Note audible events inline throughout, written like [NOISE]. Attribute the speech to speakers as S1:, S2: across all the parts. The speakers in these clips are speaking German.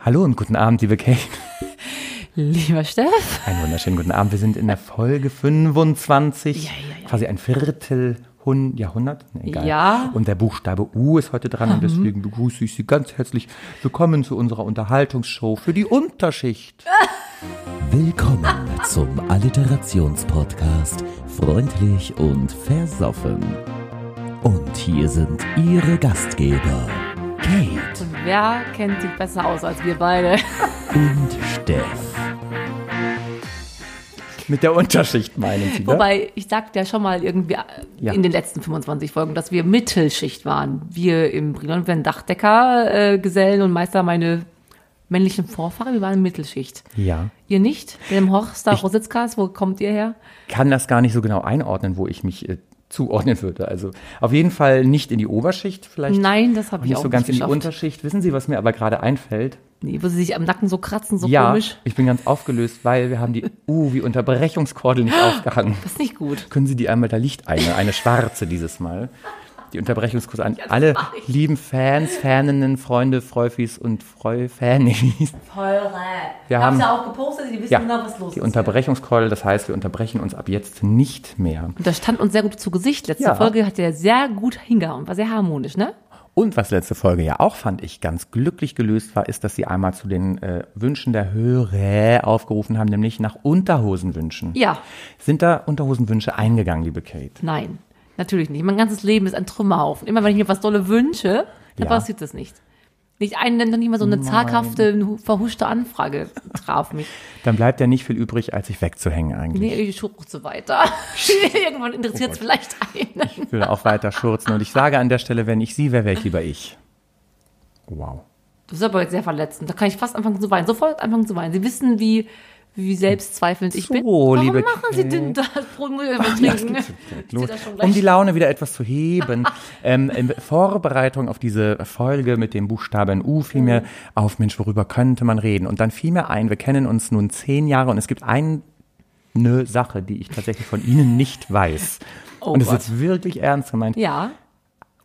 S1: Hallo und guten Abend, liebe Kate.
S2: Lieber Steff.
S1: Einen wunderschönen guten Abend. Wir sind in der Folge 25.
S2: Ja, ja, ja.
S1: Quasi ein Viertel Hun Jahrhundert. Nee, egal.
S2: Ja. Mhm.
S1: Und der Buchstabe U ist heute dran und deswegen begrüße ich Sie ganz herzlich. Willkommen zu unserer Unterhaltungsshow für die Unterschicht. [LAUGHS]
S3: Willkommen zum Alliterationspodcast Freundlich und Versoffen. Und hier sind Ihre Gastgeber, Kate
S2: Und wer kennt sich besser aus als wir beide? [LAUGHS]
S3: und Steff.
S1: Mit der Unterschicht meinen Sie, ne?
S2: Wobei, ich sagte ja schon mal irgendwie äh,
S1: Ja.
S2: in den letzten 25 Folgen, dass wir Mittelschicht waren. Wir im Brilon, wir waren Dachdecker, äh, Gesellen und Meister, meine männlichen Vorfahren, wir waren Mittelschicht.
S1: Ja.
S2: Ihr nicht? Dem Horster Rositzkas, wo kommt ihr her?
S1: Kann das gar nicht so genau einordnen, wo ich mich äh, zuordnen würde. Also auf jeden Fall nicht in die Oberschicht, vielleicht
S2: Nein, das habe ich
S1: nicht
S2: auch
S1: so ganz
S2: nicht
S1: in die. Unterschicht. Wissen Sie, was mir aber gerade einfällt?
S2: Nee, wo sie sich am Nacken so kratzen, so
S1: ja,
S2: komisch.
S1: ich bin ganz aufgelöst, weil wir haben die [LAUGHS] U wie Unterbrechungskordel nicht aufgehangen.
S2: Das ist nicht gut.
S1: Können Sie die einmal, da liegt eine, eine schwarze dieses Mal. Die Unterbrechungskurs an alle
S2: mach ich.
S1: lieben Fans, Faninnen, Freunde, Freufis und Freu-Fanis.
S2: Voll
S1: Wir haben
S2: ja auch gepostet, die wissen
S1: Ja,
S2: genau, was los
S1: die
S2: ist.
S1: Unterbrechungskordel, das heißt, wir unterbrechen uns ab jetzt nicht mehr.
S2: Und das stand uns sehr gut zu Gesicht. Letzte
S1: Ja.
S2: Folge hat der sehr gut hingehauen, war sehr harmonisch, ne?
S1: Und was letzte Folge ja auch, fand ich, ganz glücklich gelöst war, ist, dass sie einmal zu den äh, Wünschen der Hörer aufgerufen haben, nämlich nach Unterhosenwünschen.
S2: Ja.
S1: Sind da Unterhosenwünsche eingegangen, liebe Kate?
S2: Nein, natürlich nicht. Mein ganzes Leben ist ein Trümmerhaufen. Immer wenn ich mir was dolle wünsche, dann
S1: Ja.
S2: passiert das nicht. Nicht einen, noch nicht mal so eine zaghafte, verhuschte Anfrage traf mich. [LAUGHS]
S1: Dann bleibt ja nicht viel übrig, als sich wegzuhängen eigentlich.
S2: Nee, ich schurze weiter. [LAUGHS] [LAUGHS] Irgendwann interessiert es vielleicht einen.
S1: Ich will auch weiter schurzen. Und ich sage an der Stelle, wenn ich sie wäre, wäre ich lieber ich. Wow.
S2: Das ist aber jetzt sehr verletzend. Da kann ich fast anfangen zu weinen. Sofort anfangen zu weinen. Sie wissen, wie, wie selbstzweifelnd ich
S1: So,
S2: bin. Warum
S1: liebe
S2: machen Sie denn das? Brot muss ich trinken.
S1: Um die Laune wieder etwas zu heben. ähm, in Vorbereitung auf diese Folge mit dem Buchstaben U fiel mir auf, Mensch, worüber könnte man reden? Und dann fiel mir ein, wir kennen uns nun zehn Jahre und es gibt eine Sache, die ich tatsächlich von Ihnen nicht weiß.
S2: Oh
S1: und es ist wirklich ernst gemeint.
S2: Ja.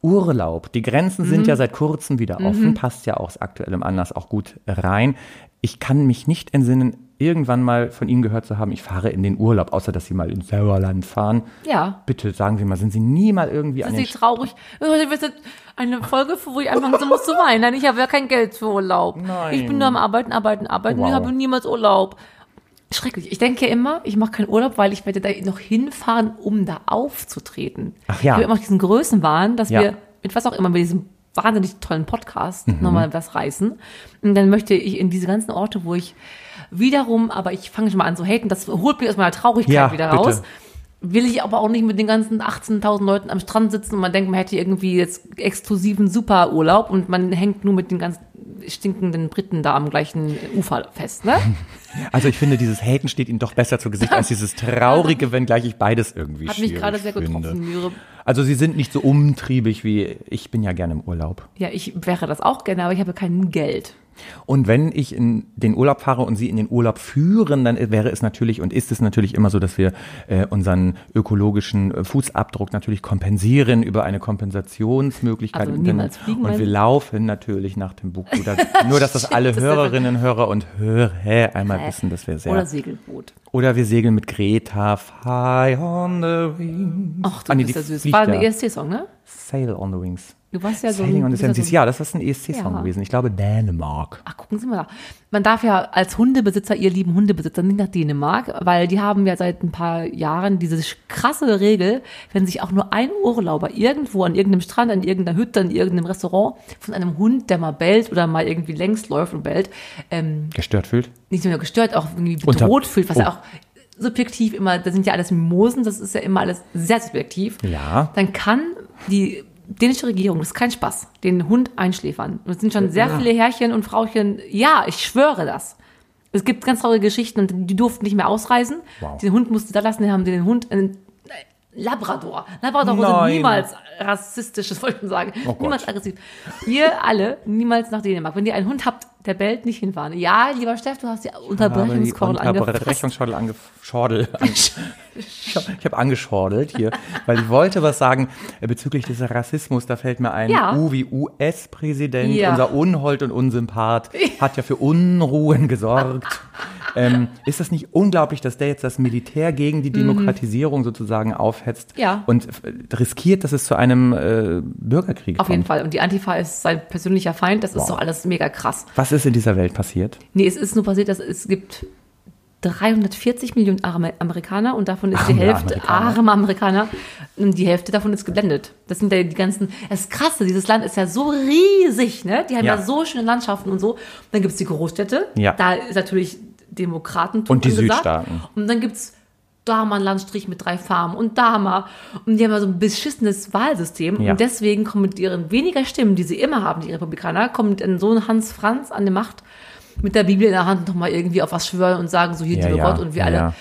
S1: Urlaub. Die Grenzen
S2: Mhm.
S1: sind ja seit kurzem wieder offen, passt ja aus aktuellem Anlass auch gut rein. Ich kann mich nicht entsinnen, irgendwann mal von Ihnen gehört zu haben, ich fahre in den Urlaub, außer dass Sie mal ins Sauerland fahren.
S2: Ja.
S1: Bitte sagen Sie mal, sind Sie nie mal irgendwie
S2: Das
S1: an
S2: ist
S1: den
S2: nicht traurig. Das ist eine Folge, wo ich anfangen so muss zu weinen. Nein, ich habe ja kein Geld für Urlaub.
S1: Nein.
S2: Ich bin nur am Arbeiten, Arbeiten, Arbeiten.
S1: Wow.
S2: Ich habe niemals Urlaub. Schrecklich. Ich denke immer, ich mache keinen Urlaub, weil ich werde da noch hinfahren, um da aufzutreten.
S1: Ach ja.
S2: Ich habe immer diesen Größenwahn, dass
S1: Ja.
S2: wir mit was auch immer, mit diesem wahnsinnig tollen Podcast
S1: Mhm.
S2: nochmal was reißen. Und dann möchte ich in diese ganzen Orte, wo ich wiederum, aber ich fange schon mal an zu haten, das holt mich aus meiner Traurigkeit
S1: Ja,
S2: wieder
S1: bitte.
S2: raus will ich aber auch nicht mit den ganzen 18.000 Leuten am Strand sitzen und man denkt, man hätte irgendwie jetzt exklusiven Superurlaub und man hängt nur mit den ganz stinkenden Briten da am gleichen Ufer fest, ne? [LAUGHS]
S1: Also ich finde, dieses Haten steht Ihnen doch besser zu Gesicht als dieses Traurige, wenngleich ich beides irgendwie
S2: Hat mich gerade sehr getroffen. Ihre,
S1: Also Sie sind nicht so umtriebig wie ich bin ja gerne im Urlaub.
S2: ja, ich wäre das auch gerne, aber ich habe kein Geld.
S1: Und wenn ich in den Urlaub fahre und Sie in den Urlaub führen, dann wäre es natürlich und ist es natürlich immer so, dass wir äh, unseren ökologischen äh, Fußabdruck natürlich kompensieren über eine Kompensationsmöglichkeit.
S2: Also
S1: Und
S2: niemals fliegen,
S1: Und wir laufen natürlich nach dem Buch. Oder, nur, dass das alle
S2: das
S1: Hörerinnen, Hörer und Hörer einmal wissen, dass wir sehr...
S2: Oder Segelboot.
S1: Oder wir segeln mit Greta Fly on the Wings.
S2: Ach, du
S1: Ah, nee,
S2: bist ja süß. War
S1: ja.
S2: ESC-Song, ne?
S1: Sail on the Wings.
S2: Du warst ja so
S1: Sailing on the
S2: bist ja
S1: Seas.
S2: so
S1: Ja, das ist ein ESC-Song
S2: Ja.
S1: gewesen. Ich glaube Dänemark.
S2: Ach, gucken Sie mal da. Man darf ja als Hundebesitzer, ihr lieben Hundebesitzer, nicht nach Dänemark, weil die haben ja seit ein paar Jahren diese krasse Regel, wenn sich auch nur ein Urlauber irgendwo an irgendeinem Strand, an irgendeiner Hütte, an irgendeinem Restaurant von einem Hund, der mal bellt oder mal irgendwie längs läuft und bellt, ähm,
S1: Gestört fühlt.
S2: nicht nur gestört, auch irgendwie
S1: Unter-
S2: bedroht fühlt, was
S1: Oh.
S2: ja auch subjektiv immer, das sind ja alles Mimosen, das ist ja immer alles sehr subjektiv.
S1: Ja.
S2: Dann kann die dänische Regierung, das ist kein Spaß, den Hund einschläfern. Und es sind schon sehr viele Herrchen und Frauchen, ja, ich schwöre das. Es gibt ganz traurige Geschichten und die durften nicht mehr ausreisen.
S1: Wow.
S2: Den Hund musste da lassen, die haben den Hund in Labrador. Labrador sind
S1: Nein.
S2: niemals rassistisch, das wollte ich sagen.
S1: Oh
S2: niemals aggressiv. Ihr alle niemals nach Dänemark. Wenn ihr einen Hund habt, der bellt nicht hinfahren. Ja, lieber Steff, du hast die Unterbrechungskordel.
S1: Unterbrechungsschordel angeschordelt. [LAUGHS] ich habe angeschordelt hier, weil ich wollte was sagen äh, bezüglich des Rassismus. Da fällt mir ein,
S2: Ja.
S1: U wie US-Präsident,
S2: Ja.
S1: unser Unhold und Unsympath, hat ja für Unruhen gesorgt. [LAUGHS] ähm, ist das nicht unglaublich, dass der jetzt das Militär gegen die Demokratisierung sozusagen aufhetzt
S2: Mhm. Ja.
S1: und äh, riskiert, dass es zu einem äh, Bürgerkrieg
S2: Auf
S1: kommt?
S2: jeden Fall. Und die Antifa ist sein persönlicher Feind. Das ist
S1: Wow.
S2: doch alles mega krass.
S1: Was ist in dieser Welt passiert?
S2: Nee, es ist nur passiert, dass es gibt 340 Millionen arme Amerikaner und davon ist die
S1: Arme
S2: Hälfte
S1: Amerikaner.
S2: arme Amerikaner und die Hälfte davon ist geblendet. Das sind ja die ganzen, das ist krasse, dieses Land ist ja so riesig, ne? Die haben ja,
S1: Ja.
S2: so schöne Landschaften und so. Dann gibt's die Großstädte,
S1: Ja.
S2: da ist natürlich Demokratentum
S1: Und die
S2: angesagt.
S1: Südstaaten.
S2: Und dann gibt's da mal einen Landstrich mit drei Farmen und da mal. Und die haben ja so ein beschissenes Wahlsystem.
S1: Ja.
S2: Und deswegen kommen mit ihren weniger Stimmen, die sie immer haben, die Republikaner, kommt dann so ein Hans Franz an die Macht mit der Bibel in der Hand nochmal irgendwie auf was schwören und sagen, so hier liebe Gott und wir
S1: ja,
S2: alle.
S1: ja.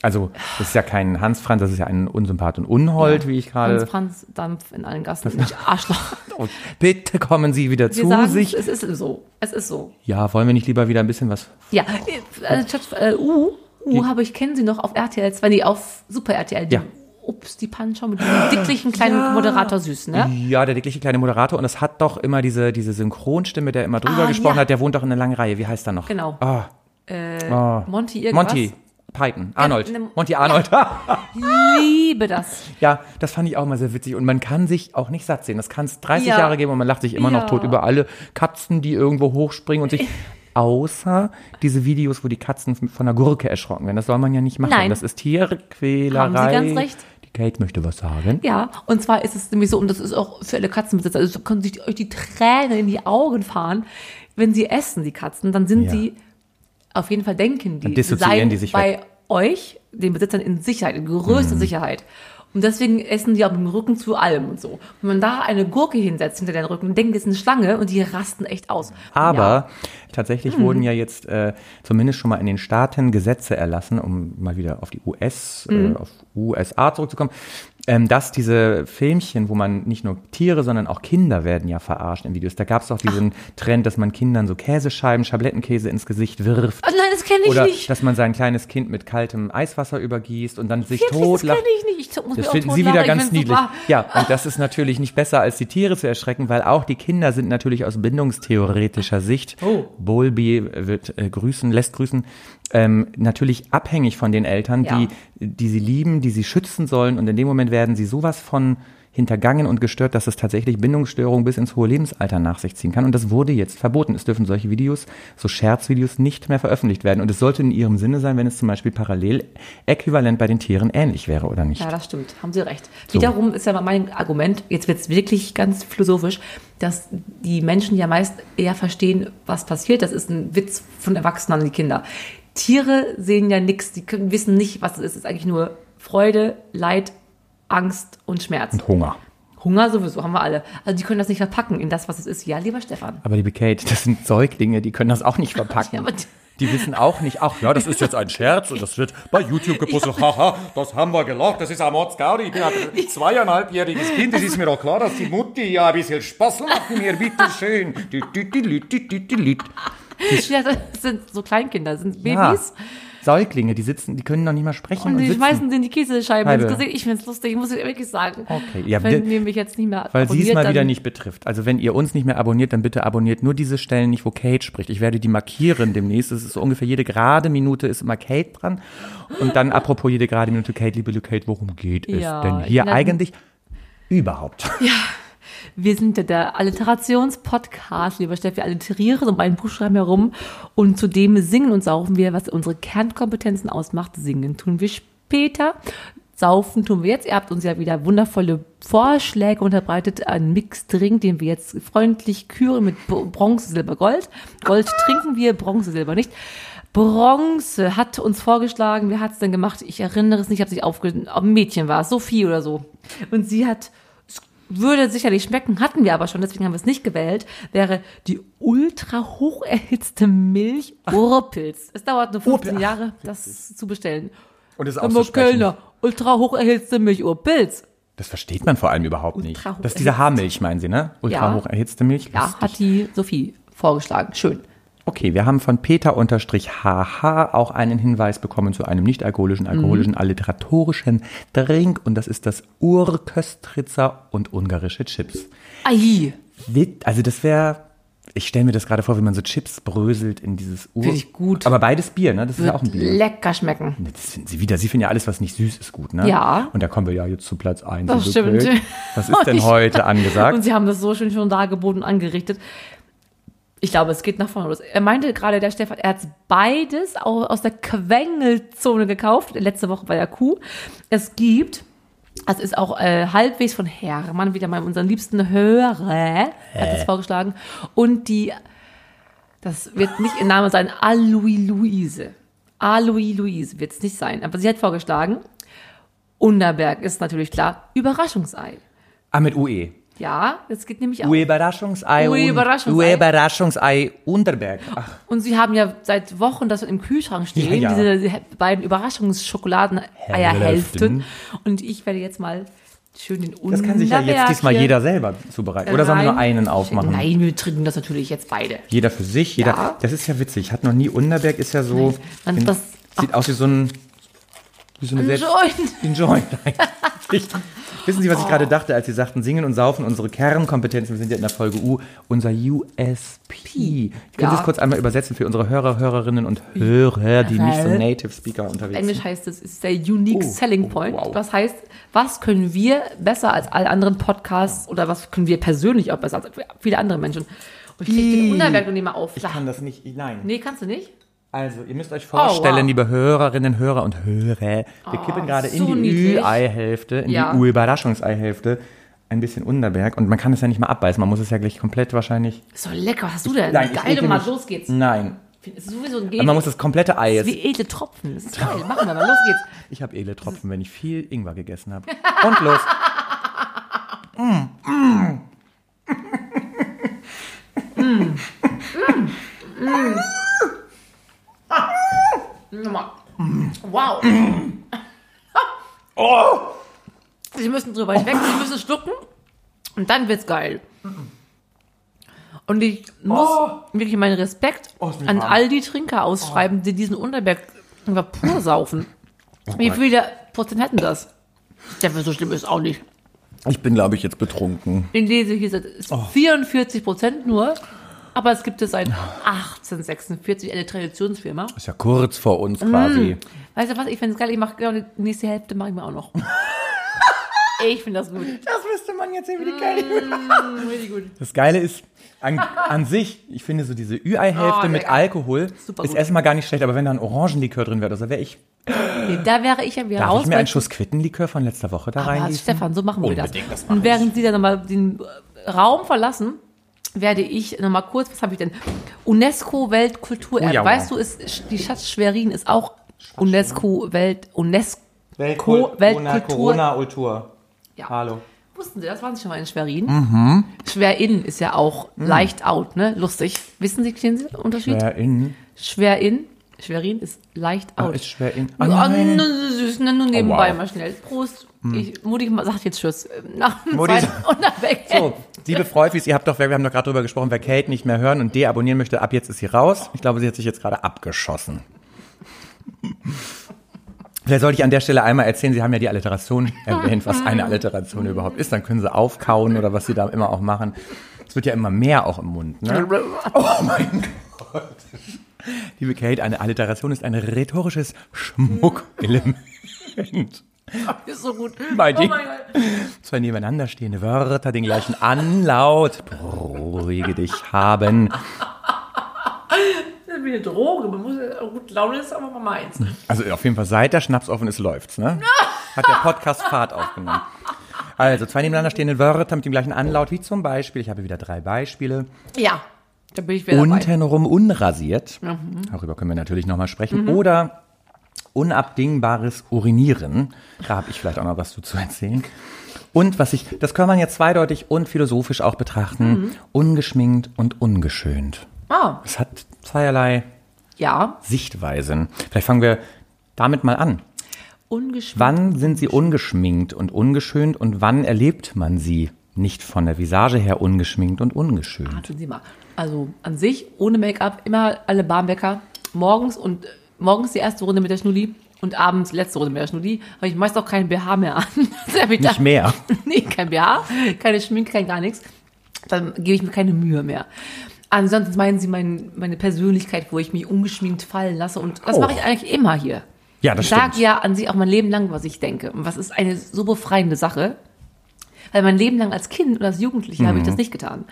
S1: Also, das ist ja kein Hans Franz, das ist ja ein Unsympath und Unhold, wie ich
S2: Hans
S1: gerade.
S2: Franz Dampf in allen Gassen, nicht Arschloch.
S1: Und [LAUGHS] bitte kommen Sie wieder
S2: Wir
S1: zu
S2: sagen,
S1: sich.
S2: es ist so. Es ist so.
S1: Ja, wollen wir nicht lieber wieder ein bisschen was?
S2: Ja, Schatz, äh, U, U habe ich, kennen Sie noch auf RTL 2, nee, auf Super RTL. Die,
S1: Ja.
S2: Ups, die Panschau mit diesem dicklichen kleinen Moderator süß, ne?
S1: Ja, der dickliche kleine Moderator und es hat doch immer diese, diese Synchronstimme, der immer drüber
S2: Ah,
S1: gesprochen
S2: ja.
S1: hat, der wohnt doch in einer langen Reihe. Wie heißt er noch?
S2: Genau.
S1: Ah, ah.
S2: Monty irgendwas.
S1: Monty Python, Arnold.
S2: ne-
S1: Monty Arnold. [LAUGHS]
S2: Liebe das.
S1: ja, das fand ich auch mal sehr witzig. Und man kann sich auch nicht satt sehen. Das kann es 30
S2: Ja.
S1: Jahre geben und man lacht sich immer noch
S2: Ja.
S1: tot über alle Katzen, die irgendwo hochspringen und sich. [LAUGHS] Außer diese Videos, wo die Katzen von der Gurke erschrocken werden. Das soll man ja nicht machen.
S2: Nein.
S1: Das ist Tierquälerei.
S2: Haben Sie ganz recht.
S1: Die Kate möchte was sagen.
S2: Ja, und zwar ist es nämlich so, und das ist auch für alle Katzenbesitzer, also können sich euch die Tränen in die Augen fahren, wenn sie essen, die Katzen, dann sind
S1: Ja.
S2: sie, auf jeden Fall denken die,
S1: Dann
S2: sie
S1: dissoziieren die sich
S2: bei
S1: weg.
S2: euch, den Besitzern, in Sicherheit, in größter
S1: Mhm.
S2: Sicherheit. Und deswegen essen die auch mit dem Rücken zu allem und so. Wenn man da eine Gurke hinsetzt hinter den Rücken, denken, das ist eine Schlange und die rasten echt aus.
S1: Aber
S2: Ja. Mhm.
S1: tatsächlich wurden ja jetzt äh, zumindest schon mal in den Staaten Gesetze erlassen, um mal wieder auf die US,
S2: Mhm.
S1: äh, auf USA zurückzukommen, ähm, dass diese Filmchen, wo man nicht nur Tiere, sondern auch Kinder werden ja verarscht in Videos. Da gab es doch diesen Trend, dass man Kindern so Käsescheiben, Schablettenkäse ins Gesicht wirft.
S2: Oh nein, das kenne ich
S1: Oder
S2: nicht.
S1: dass man sein kleines Kind mit kaltem Eiswasser übergießt und dann sich
S2: Wirklich, das
S1: totlacht.
S2: kenne ich nicht. Ich muss
S1: Das
S2: auch
S1: finden Sie wieder ganz niedlich.
S2: super.
S1: Ja, und das ist natürlich nicht besser, als die Tiere zu erschrecken, weil auch die Kinder sind natürlich aus bindungstheoretischer Sicht,
S2: Oh.
S1: Bowlby wird äh, grüßen, lässt grüßen, ähm, natürlich abhängig von den Eltern,
S2: Ja.
S1: die, die sie lieben, die sie schützen sollen. Und in dem Moment werden sie sowas von hintergangen und gestört, dass es tatsächlich Bindungsstörungen bis ins hohe Lebensalter nach sich ziehen kann. Und das wurde jetzt verboten. Es dürfen solche Videos, so Scherzvideos, nicht mehr veröffentlicht werden. Und es sollte in ihrem Sinne sein, wenn es zum Beispiel parallel äquivalent bei den Tieren ähnlich wäre oder nicht.
S2: Ja, das stimmt. Haben Sie recht. Wiederum ist ja mein Argument, jetzt wird es wirklich ganz philosophisch, dass die Menschen ja meist eher verstehen, was passiert. Das ist ein Witz von Erwachsenen an die Kinder. Tiere sehen ja nichts, die können, wissen nicht, was es ist. Es ist eigentlich nur Freude, Leid, Angst und Schmerz.
S1: Und Hunger.
S2: Hunger sowieso, haben wir alle. Also die können das nicht verpacken in das, was es ist. Ja, lieber Stefan.
S1: Aber liebe Kate, das sind Säuglinge, die können das auch nicht verpacken.
S2: Ja, die-
S1: wissen auch nicht, ach ja, das ist jetzt ein Scherz und das wird bei YouTube gepostet. Haha, das haben wir gelacht, das ist ein Mordsgaudi. Ich bin ein zweieinhalbjähriges Kind, es ist mir doch klar, dass die Mutti ja ein bisschen Spaß macht mir, bitteschön.
S2: Ja, das sind so Kleinkinder, das sind
S1: Ja,
S2: Babys.
S1: Säuglinge, die sitzen, die können noch nicht mal sprechen
S2: Und
S1: und,
S2: die
S1: sitzen.
S2: schmeißen denen die Käsescheiben ins. Gesicht. Ich finde es lustig, muss ich wirklich sagen.
S1: Okay, ja,
S2: Wenn
S1: wir-
S2: ihr mich jetzt nicht mehr
S1: Weil sie es mal wieder nicht betrifft. Also wenn ihr uns nicht mehr abonniert, dann bitte abonniert nur diese Stellen nicht, wo Kate spricht. Ich werde die markieren demnächst. Es ist so ungefähr jede gerade Minute ist immer Kate dran. Und dann apropos jede gerade Minute Kate, liebe Kate, worum geht es
S2: Ja,
S1: denn hier eigentlich überhaupt?
S2: Wir sind ja der Alliterationspodcast, lieber Steffi. Wir alliterieren um einen Buchstaben herum und zudem singen und saufen wir, was unsere Kernkompetenzen ausmacht. Singen tun wir später. Saufen tun wir jetzt. Ihr habt uns ja wieder wundervolle Vorschläge unterbreitet. Ein Mixdrink, den wir jetzt freundlich küren mit Br- Bronze, Silber, Gold. Gold trinken wir, Bronze, Silber nicht. Bronze hat uns vorgeschlagen, wer hat es denn gemacht? Ich erinnere es nicht, ich habe sich aufgeschrieben, ein Mädchen war es, Sophie oder so. Und sie hat es würde sicherlich schmecken, hatten wir aber schon, deswegen haben wir es nicht gewählt, wäre die ultra hoch erhitzte Milch Urpilz. Es dauert nur 15
S1: Urpil-
S2: Jahre, das zu bestellen.
S1: Und es
S2: Aber Kellner, ultra hoch erhitzte Milch oder Pilz.
S1: Das versteht man vor allem überhaupt nicht.
S2: Ultra hoch
S1: Das ist diese. Haarmilch, meinen Sie, ne? Ultra
S2: Ja.
S1: hoch erhitzte Milch.
S2: Ja,
S1: Lustig.
S2: hat die Sophie vorgeschlagen. Schön.
S1: Okay, wir haben von Peter-HH auch einen Hinweis bekommen zu einem nicht-alkoholischen, alkoholischen, alliteratorischen Drink und das ist das Urköstritzer und ungarische Chips.
S2: Ai,
S1: Also das wäre, ich stelle mir das gerade vor, wie man so Chips bröselt in dieses Ur...
S2: Finde ich gut.
S1: Aber beides Bier, ne? Das ist ja auch ein
S2: wird
S1: Bier.
S2: lecker schmecken.
S1: Ne, Das finden Sie wieder. Sie finden ja alles, was nicht süß ist, gut, ne?
S2: Ja.
S1: Und da kommen wir ja jetzt zu Platz 1.
S2: Das stimmt.
S1: Was ist [LAUGHS] denn heute angesagt?
S2: Und sie haben das so schön schon dargeboten und angerichtet. Ich glaube, es geht nach vorne los. Er meinte gerade, der Stefan, er hat beides au- aus der Quengelzone gekauft. Letzte Woche bei der Kuh. Es gibt, das ist auch äh, halbwegs von Hermann, wieder mal unseren liebsten Hörer, hat es vorgeschlagen. Und die, das wird nicht ihr Name sein, Alois Louise. Alois Louise wird es nicht sein. Aber sie hat vorgeschlagen, Unterberg ist natürlich klar, Überraschungsei.
S1: ah, mit UE.
S2: Ja, das geht nämlich auch.
S1: UE-Überraschungsei.
S2: UE
S1: und-
S2: Überraschungsei.
S1: UE-Überraschungsei Unterberg. Ach,
S2: Und sie haben ja seit Wochen das im Kühlschrank stehen,
S1: Ja, ja.
S2: diese beiden Überraschungsschokoladen-Eierhälften. Und ich werde jetzt mal schön den
S1: das kann sich ja jetzt diesmal jeder selber zubereiten. Oder sollen wir nur einen aufmachen?
S2: Nein, wir trinken das natürlich jetzt beide.
S1: Jeder für sich, jeder.
S2: Ja.
S1: Das ist ja witzig. Ich hatte noch nie Unterberg, ist ja so.
S2: Man-
S1: in-
S2: das-
S1: sieht aus wie so ein. So
S2: ein Joint
S1: eigentlich. Wissen Sie, was ich gerade dachte, als Sie sagten, Singen und Saufen, unsere Kernkompetenzen, wir sind ja in der Folge U, unser USP. Ich könnte
S2: Ja.
S1: das kurz einmal übersetzen für unsere Hörer, Hörerinnen und Hörer, die nicht so? Native Speaker unterwegs
S2: Englisch
S1: sind.
S2: heißt es, ist der Unique
S1: Oh,
S2: Selling
S1: oh,
S2: Point.
S1: wow.
S2: Das heißt, was können wir besser als alle anderen Podcasts oder was können wir persönlich auch besser als viele andere Menschen? Und ich krieg den. Unterberg und nehme auf.
S1: Ich kann das nicht, nein.
S2: Nee, kannst du nicht?
S1: Also, ihr müsst euch vorstellen,
S2: wow.
S1: liebe Hörerinnen, Hörer und Hörer, wir kippen gerade in
S2: so
S1: die
S2: niedlich.
S1: Ü-Ei-Hälfte, in
S2: Ja.
S1: die U-Überraschungseihälfte ein bisschen Unterberg und man kann es ja nicht mal abbeißen, man muss es ja gleich komplett wahrscheinlich.
S2: Doch lecker. Was hast du denn?
S1: Nein,
S2: Geil, mal los geht's.
S1: Nein. Aber man muss das komplette Ei jetzt.
S2: Wie edle Tropfen. Das ist geil. Machen wir mal. Los geht's.
S1: Ich habe edle Tropfen, wenn ich viel Ingwer gegessen habe. Und los.
S2: Nochmal. Wow. Sie müssen drüber hinweg, Sie müssen schlucken und dann wird's geil. Und ich muss wirklich meinen Respekt
S1: Oh,
S2: an
S1: warm.
S2: all die Trinker ausschreiben, die diesen Unterberg einfach pur [LAUGHS] saufen. Wie viele Prozent hätten das? Der so schlimm ist auch nicht.
S1: Ich bin, glaube ich, jetzt betrunken.
S2: Ich lese hier, es ist
S1: Oh.
S2: 44 Prozent nur, aber es gibt es seit 1846, eine Traditionsfirma.
S1: Ist ja kurz vor uns quasi.
S2: Weißt du was, ich finde es geil, ich mache genau die nächste Hälfte mache ich mir auch noch. [LAUGHS] ich finde das gut.
S1: Das müsste man jetzt sehen, wie die geil
S2: Mm, Richtig gut.
S1: Das Geile ist, an, an sich, ich finde so diese Ü-Ei-Hälfte
S2: Oh,
S1: mit
S2: lecker.
S1: Alkohol
S2: Super
S1: ist
S2: gut.
S1: erstmal gar nicht schlecht, aber wenn da ein Orangenlikör drin wäre, also wäre ich,
S2: Nee, da wäre ich ja wieder
S1: darf
S2: raus.
S1: ich mir
S2: weil-
S1: einen Schuss Quittenlikör von letzter Woche da
S2: aber
S1: reingießen?
S2: Stefan, so machen wir das.
S1: Unbedingt, das mach
S2: Und während Sie dann nochmal den Raum verlassen, werde ich nochmal kurz, was habe ich denn? UNESCO-Weltkulturerbe.
S1: Oh ja, wow.
S2: weißt du, ist, die Stadt Schwerin ist auch UNESCO-Welt, UNESCO
S1: Weltkul-
S2: Weltkultur.
S1: Corona-Ultur.
S2: Ja.
S1: Hallo.
S2: Wussten Sie, das waren Sie schon mal in Schwerin? Schwerin ist ja auch leicht out, ne? Lustig. Wissen Sie den Unterschied?
S1: Schwer in.
S2: Schwerin. Schwerin ist leicht
S1: Ah,
S2: out.
S1: ist schwer in.
S2: Oh,
S1: Ah, nein.
S2: nur süß, nur nebenbei
S1: wow.
S2: mal schnell. Prost. Ich, Mutti sagt jetzt Tschüss. Nach dem
S1: Mutti
S2: und dann weg.
S1: So, liebe Freufis, ihr habt doch, wir haben doch gerade drüber gesprochen, wer Kate nicht mehr hören und deabonnieren möchte, ab jetzt ist sie raus. Ich glaube, sie hat sich jetzt gerade abgeschossen. Vielleicht sollte ich an der Stelle einmal erzählen, Sie haben ja die Alliteration [LAUGHS] erwähnt, was eine Alliteration überhaupt ist. Dann können Sie aufkauen oder was Sie da immer auch machen. Es wird ja immer mehr auch im Mund. Ne? [LAUGHS] Oh mein Gott. Liebe Kate, eine Alliteration ist ein rhetorisches Schmuckelement. [LAUGHS]
S2: Ist so gut.
S1: Bei
S2: oh.
S1: Zwei nebeneinander stehende Wörter, den gleichen Anlaut, beruhige dich haben.
S2: Das ist wie eine Droge. Man muss ja gut Laune ist aber mal meins.
S1: Also auf jeden Fall, seit der Schnaps offen ist, läuft's, ne? Hat der Podcast Fahrt aufgenommen. Also zwei nebeneinander stehende Wörter mit dem gleichen Anlaut, wie zum Beispiel, ich habe wieder drei Beispiele.
S2: Ja. Da bin ich wieder dabei.
S1: Untenrum unrasiert. Darüber können wir natürlich nochmal sprechen. Oder unabdingbares Urinieren. Da habe ich vielleicht auch noch was zu, erzählen. Und was ich, das kann man jetzt zweideutig und philosophisch auch betrachten. Ungeschminkt und ungeschönt.
S2: Ah,
S1: Es hat zweierlei
S2: ja.
S1: Sichtweisen. Vielleicht fangen wir damit mal an.
S2: Ungeschminkt.
S1: Wann sind sie ungeschminkt und ungeschönt und wann erlebt man sie nicht von der Visage her ungeschminkt und ungeschönt?
S2: Warten Sie mal. Also an sich, ohne Make-up, immer alle Barmwecker. Morgens und äh, morgens die erste Runde mit der Schnulli und abends die letzte Runde mit der Schnulli. Habe ich meist auch keinen BH mehr an. [LAUGHS]
S1: Nicht mehr. [LAUGHS]
S2: nee, kein BH, keine Schminke, kein gar nichts. Dann gebe ich mir keine Mühe mehr. Ansonsten meinen Sie mein, meine Persönlichkeit, wo ich mich ungeschminkt fallen lasse. Und das
S1: Oh.
S2: mache ich eigentlich immer hier.
S1: Ja, das
S2: ich sage
S1: stimmt.
S2: ja an sich auch mein Leben lang, was ich denke. Und was ist eine so befreiende Sache. Weil mein Leben lang als Kind oder als Jugendliche habe ich
S1: Mhm.
S2: das nicht getan.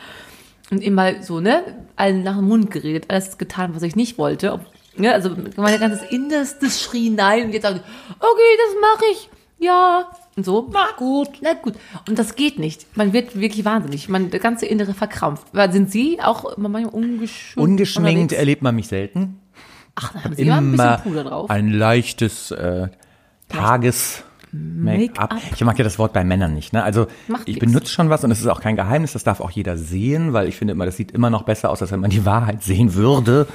S2: Und immer so, ne, allen nach dem Mund geredet, alles getan, was ich nicht wollte. Ob, ne, also mein ganzes Innerstes schrie nein und jetzt sagen, okay, das mache ich. Ja. Und so, na gut, na gut. Und das geht nicht. Man wird wirklich wahnsinnig. Man, der ganze Innere verkrampft. Sind Sie auch immer manchmal ungeschminkt?
S1: Ungeschminkt
S2: unterwegs?
S1: erlebt man mich selten.
S2: Ach, dann haben Sie immer ein bisschen Puder drauf.
S1: ein leichtes äh, Tages Make-up. Ich mag ja das Wort bei Männern nicht. Ne? Also
S2: Macht
S1: ich benutze schon was und es ist auch kein Geheimnis. Das darf auch jeder sehen, weil ich finde immer, das sieht immer noch besser aus, als wenn man die Wahrheit sehen würde.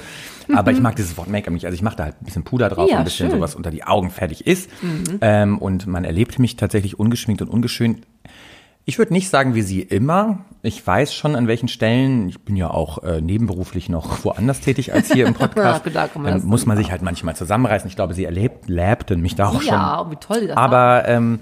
S1: Aber ich mag dieses Wort Make-up nicht. Also ich mache da halt ein bisschen Puder drauf,
S2: Ja,
S1: ein bisschen
S2: schön.
S1: sowas unter die Augen fertig ist. Ähm, und man erlebt mich tatsächlich ungeschminkt und ungeschönt. Ich würde nicht sagen, wie Sie immer. Ich weiß schon, an welchen Stellen. Ich bin ja auch äh, nebenberuflich noch [LAUGHS] woanders tätig als hier im [LAUGHS] Podcast.
S2: Ja,
S1: Dann
S2: das
S1: muss man sich halt manchmal zusammenreißen. Ich glaube, Sie erlebt, läbten mich da auch schon.
S2: Ja, wie toll das war.
S1: Aber ähm,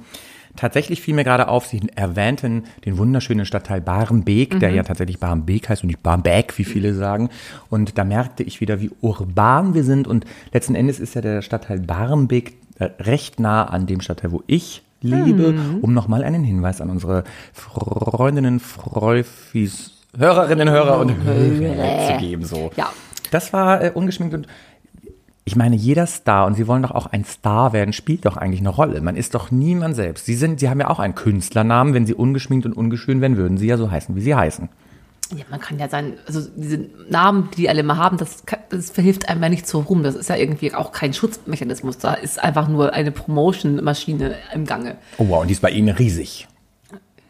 S1: tatsächlich fiel mir gerade auf, Sie erwähnten den wunderschönen Stadtteil Barmbek,
S2: Mhm.
S1: der ja tatsächlich Barmbek heißt und nicht Barmbek, wie viele sagen. Und da merkte ich wieder, wie urban wir sind. Und letzten Endes ist ja der Stadtteil Barmbek äh, recht nah an dem Stadtteil, wo ich lebe,
S2: Mhm.
S1: um nochmal einen Hinweis an unsere Freundinnen, Freufis, Hörerinnen, Hörer und Hörer zu geben. So.
S2: Ja.
S1: Das war äh, ungeschminkt und ich meine, jeder Star, und Sie wollen doch auch ein Star werden, spielt doch eigentlich eine Rolle. Man ist doch niemand selbst. Sie sind, Sie haben ja auch einen Künstlernamen. Wenn Sie ungeschminkt und ungeschön wären, würden Sie ja so heißen, wie Sie heißen.
S2: Ja, man kann ja sein, also diese Namen, die die alle immer haben, das, kann, das verhilft einem ja nicht so rum. Das ist ja irgendwie auch kein Schutzmechanismus. Da ist einfach nur eine Promotion-Maschine im Gange.
S1: Oh wow, und die ist bei Ihnen riesig.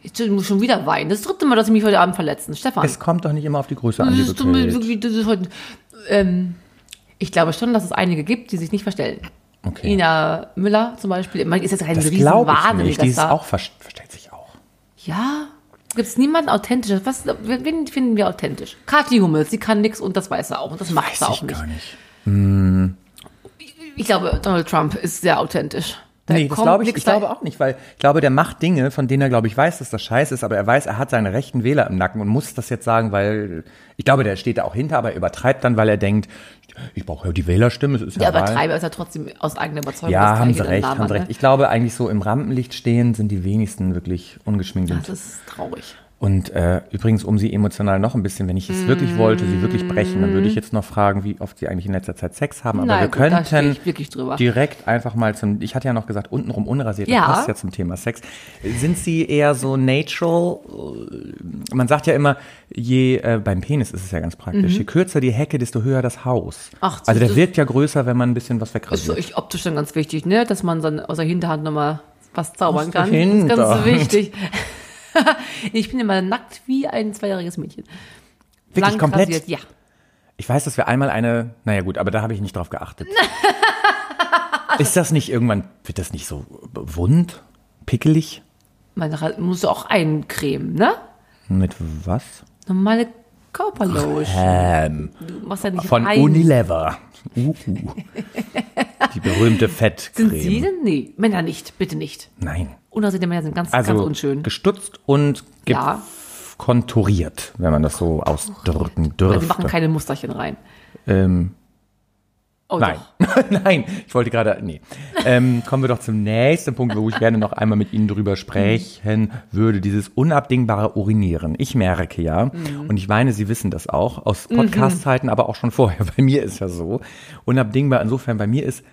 S2: Ich muss schon wieder weinen. Das dritte Mal, dass Sie mich heute Abend verletzen. Stefan.
S1: Es kommt doch nicht immer auf die Größe an,
S2: das
S1: liebe
S2: ist, wirklich, das ist heute, ähm, ich glaube schon, dass es einige gibt, die sich nicht verstellen.
S1: Okay.
S2: Ina Müller zum Beispiel. Man ist jetzt
S1: Das
S2: riesen
S1: ich.
S2: Wahnsinniger
S1: Die ist
S2: Star.
S1: auch, ver- verstellt sich auch.
S2: Ja. Gibt es niemanden authentisches? Was, wen finden wir authentisch? Kathi Hummels, sie kann nix und das weiß sie auch. Und das macht sie auch
S1: ich
S2: nicht.
S1: gar nicht.
S2: Ich glaube, Donald Trump ist sehr authentisch. Da
S1: nee, das glaube ich, ich glaube auch nicht, weil ich glaube, der macht Dinge, von denen er, glaube ich, weiß, dass das scheiße ist, aber er weiß, er hat seine rechten Wähler im Nacken und muss das jetzt sagen, weil ich glaube, der steht da auch hinter, aber er übertreibt dann, weil er denkt, ich brauche ja die Wählerstimme, es ist ja,
S2: Ja. Treiber ist ja trotzdem aus eigener Überzeugung.
S1: Ja, haben Sie recht, haben Sie recht. Ich glaube, eigentlich so im Rampenlicht stehen sind die wenigsten wirklich ungeschminkt
S2: Das ist traurig.
S1: Und äh, übrigens, um sie emotional noch ein bisschen, wenn ich es wirklich wollte, sie wirklich brechen, dann würde ich jetzt noch fragen, wie oft sie eigentlich in letzter Zeit Sex haben. Aber
S2: Nein,
S1: wir
S2: gut,
S1: könnten direkt einfach mal zum, ich hatte ja noch gesagt, untenrum unrasiert,
S2: Ja.
S1: das passt ja zum Thema Sex. Sind sie eher so natural? Man sagt ja immer, je, äh, beim Penis ist es ja ganz praktisch, je kürzer die Hecke, desto höher das Haus.
S2: Mhm. Ach,
S1: also der wirkt ja größer, wenn man ein bisschen was
S2: Ist
S1: wegrasiert.
S2: euch optisch dann ganz wichtig, ne? Dass man dann aus der Hinterhand nochmal was zaubern kann. Das ist ganz wichtig. [LAUGHS] [LAUGHS] ich bin immer nackt wie ein zweijähriges Mädchen.
S1: Wirklich
S2: Lang
S1: komplett?
S2: rasiert, ja.
S1: Ich weiß, dass wir einmal eine, naja gut, aber da habe ich nicht drauf geachtet. [LAUGHS] ist das nicht irgendwann, wird das nicht so wund, pickelig?
S2: Man muss auch eincremen, ne?
S1: Mit was?
S2: Normale Körperlotion.
S1: Ähm,
S2: Du machst ja nicht
S1: von
S2: rein.
S1: Unilever. Uh, [LAUGHS] die berühmte Fettcreme.
S2: Sind Sie denn? Nee, Männer nicht, bitte nicht.
S1: Nein.
S2: Unrasierte Männer sind ganz,
S1: Also
S2: ganz unschön.
S1: gestutzt und
S2: Ja.
S1: konturiert, wenn man das so ausdrücken dürfte.
S2: die machen keine Musterchen rein.
S1: ähm,
S2: Oh,
S1: Nein, [LAUGHS] nein, ich wollte gerade, nee. Ähm, kommen wir doch zum nächsten Punkt, wo ich gerne noch einmal mit Ihnen drüber sprechen würde, dieses unabdingbare Urinieren. Ich merke ja,
S2: Mhm.
S1: und ich meine, Sie wissen das auch, aus Podcast-Zeiten, aber auch schon vorher, [LAUGHS] bei mir ist ja so, unabdingbar insofern, bei mir ist,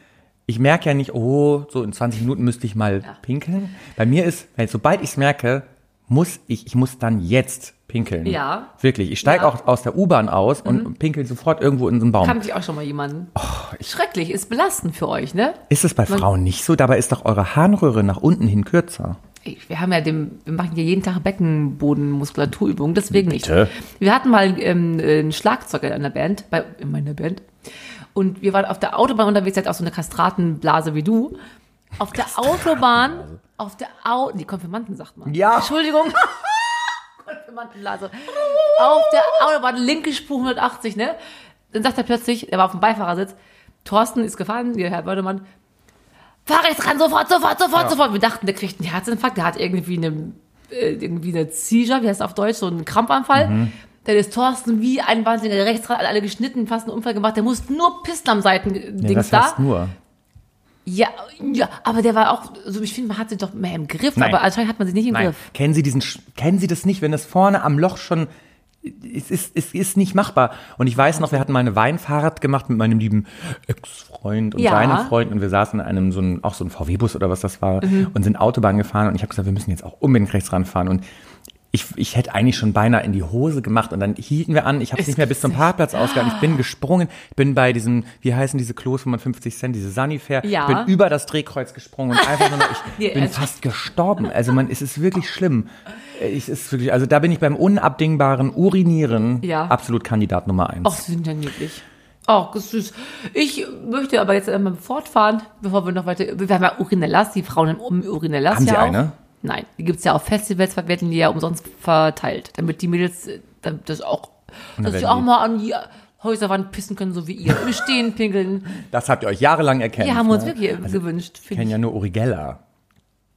S1: ich merke ja nicht, oh, so in 20 Minuten müsste ich mal pinkeln. Bei mir ist, sobald ich es merke, muss ich, ich muss dann jetzt pinkeln.
S2: Ja.
S1: Wirklich. Ich steige
S2: Ja. Mhm.
S1: auch aus der U-Bahn aus und pinkel sofort irgendwo in so einen Baum.
S2: Kannte ich auch schon mal jemanden.
S1: Oh,
S2: Schrecklich, ist belastend für euch, ne?
S1: Ist es bei
S2: Man-
S1: Frauen nicht so? Dabei ist doch eure Harnröhre nach unten hin kürzer.
S2: Wir haben ja dem, wir machen ja jeden Tag Beckenbodenmuskulaturübungen, deswegen
S1: Bitte?
S2: nicht. Wir hatten mal ähm, einen Schlagzeuger in einer Band, bei, in meiner Band. Und wir waren auf der Autobahn unterwegs, der hat auch so eine Kastratenblase wie du. Auf der Autobahn, auf der Au, die Konfirmanden sagt man.
S1: Ja.
S2: Entschuldigung. [LAUGHS] Konfirmandenblase. Auf der Autobahn, linke Spur 180, ne? Dann sagt er plötzlich, er war auf dem Beifahrersitz, Thorsten ist gefahren, hier, Herr Bördemann, fahr rechts ran, sofort, sofort, sofort,
S1: Ja.
S2: sofort. Wir dachten, der kriegt einen Herzinfarkt, der hat irgendwie eine, äh, irgendwie eine Seizure, wie heißt das auf Deutsch, so einen Krampfanfall.
S1: Mhm.
S2: Dann ist Thorsten wie ein Wahnsinniger rechts ran, alle geschnitten, fast einen Unfall gemacht. Der muss nur pissen am
S1: Ja,
S2: Seitendings
S1: das
S2: da.
S1: heißt nur.
S2: Ja, ja, aber der war auch, so ich finde, man hat sich doch mehr im Griff,
S1: Nein.
S2: aber anscheinend hat man sich nicht im
S1: Nein.
S2: Griff.
S1: Kennen Sie diesen, kennen Sie das nicht, wenn das vorne am Loch schon, es ist, es ist nicht machbar. Und ich weiß noch, wir hatten mal eine Weinfahrt gemacht mit meinem lieben Ex-Freund und
S2: Ja.
S1: seinem Freund und wir saßen in einem, so ein, auch so ein VW-Bus oder was das war
S2: Mhm.
S1: und sind Autobahn gefahren und ich habe gesagt, wir müssen jetzt auch unbedingt rechts ranfahren und ich, ich hätte eigentlich schon beinahe in die Hose gemacht und dann hielten wir an. Ich habe es nicht mehr bis zum Parkplatz ausgegangen. Ich bin gesprungen, bin bei diesem, wie heißen diese Klos, wo man 50 Cent, diese Sanifair,
S2: Ja.
S1: bin über das Drehkreuz gesprungen und einfach nur ich [LAUGHS]
S2: Nee,
S1: bin fast gestorben. Also man, es ist wirklich schlimm. Es ist wirklich, also da bin ich beim unabdingbaren Urinieren
S2: Ja.
S1: absolut Kandidat Nummer eins.
S2: Ach, sie sind ja niedlich. Ach, das ist süß. Ich möchte aber jetzt einmal fortfahren, bevor wir noch weiter. Wir haben ja Urinellas, die Frauen im Urinellas
S1: Haben
S2: ja
S1: Sie
S2: auch.
S1: eine?
S2: Nein, die gibt's ja auf Festivals, werden die ja umsonst verteilt, damit die Mädels äh, damit das auch, dass sie auch mal an die Häuserwand pissen können, so wie ihr. Im Stehen pinkeln.
S1: Das habt ihr euch jahrelang erkennt.
S2: Die haben uns
S1: ne?
S2: wirklich gewünscht.
S1: Ich kenne ja nur Urigella.